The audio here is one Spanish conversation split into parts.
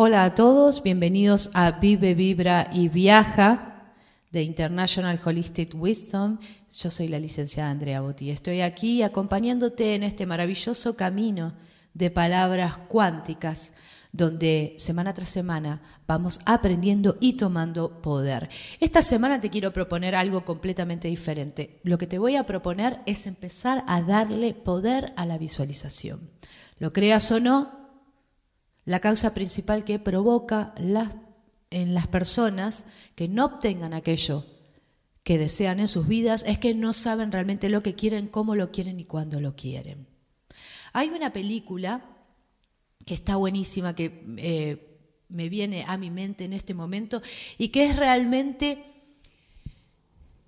Hola a todos, bienvenidos a Vive, Vibra y Viaja de International Holistic Wisdom. Yo soy la licenciada Andrea Botti. Estoy aquí acompañándote en este maravilloso camino de palabras cuánticas donde semana tras semana vamos aprendiendo y tomando poder. Esta semana te quiero proponer algo completamente diferente. Lo que te voy a proponer es empezar a darle poder a la visualización. Lo creas o no, la causa principal que provoca en las personas que no obtengan aquello que desean en sus vidas es que no saben realmente lo que quieren, cómo lo quieren y cuándo lo quieren. Hay una película que está buenísima, que eh, me viene a mi mente en este momento y que es realmente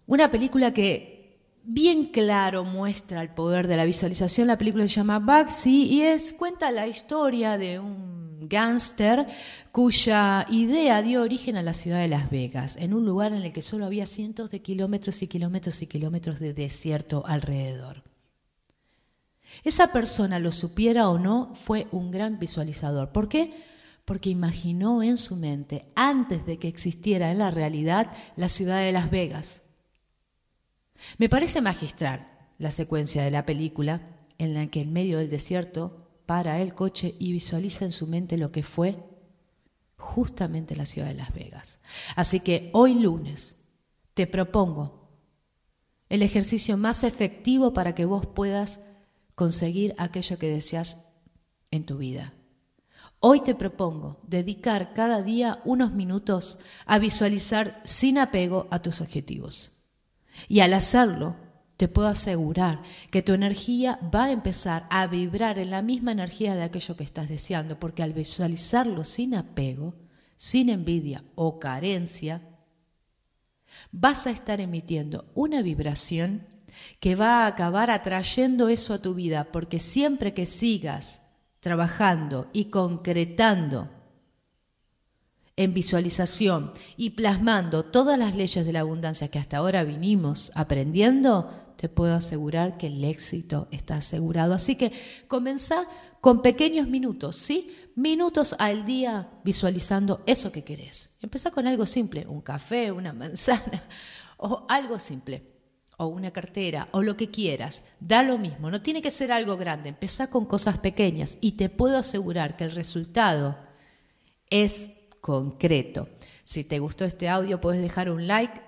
una película que bien claro muestra el poder de la visualización. La película se llama Baxi y es cuenta la historia de un gángster cuya idea dio origen a la ciudad de Las Vegas, en un lugar en el que solo había cientos de kilómetros y kilómetros y kilómetros de desierto alrededor. Esa persona, lo supiera o no, fue un gran visualizador. ¿Por qué? Porque imaginó en su mente, antes de que existiera en la realidad, la ciudad de Las Vegas. Me parece magistral la secuencia de la película en la que en medio del desierto para el coche y visualiza en su mente lo que fue justamente la ciudad de Las Vegas. Así que hoy lunes te propongo el ejercicio más efectivo para que vos puedas conseguir aquello que deseas en tu vida. Hoy te propongo dedicar cada día unos minutos a visualizar sin apego a tus objetivos. Y al hacerlo, te puedo asegurar que tu energía va a empezar a vibrar en la misma energía de aquello que estás deseando, porque al visualizarlo sin apego, sin envidia o carencia, vas a estar emitiendo una vibración que va a acabar atrayendo eso a tu vida, porque siempre que sigas trabajando y concretando en visualización y plasmando todas las leyes de la abundancia que hasta ahora vinimos aprendiendo, te puedo asegurar que el éxito está asegurado. Así que comenzá con pequeños minutos, ¿sí? Minutos al día visualizando eso que querés. Empezá con algo simple, un café, una manzana o algo simple, o una cartera, o lo que quieras. Da lo mismo, no tiene que ser algo grande. Empezá con cosas pequeñas y te puedo asegurar que el resultado es concreto. Si te gustó este audio, puedes dejar un like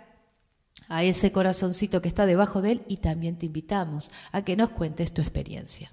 a ese corazoncito que está debajo de él y también te invitamos a que nos cuentes tu experiencia.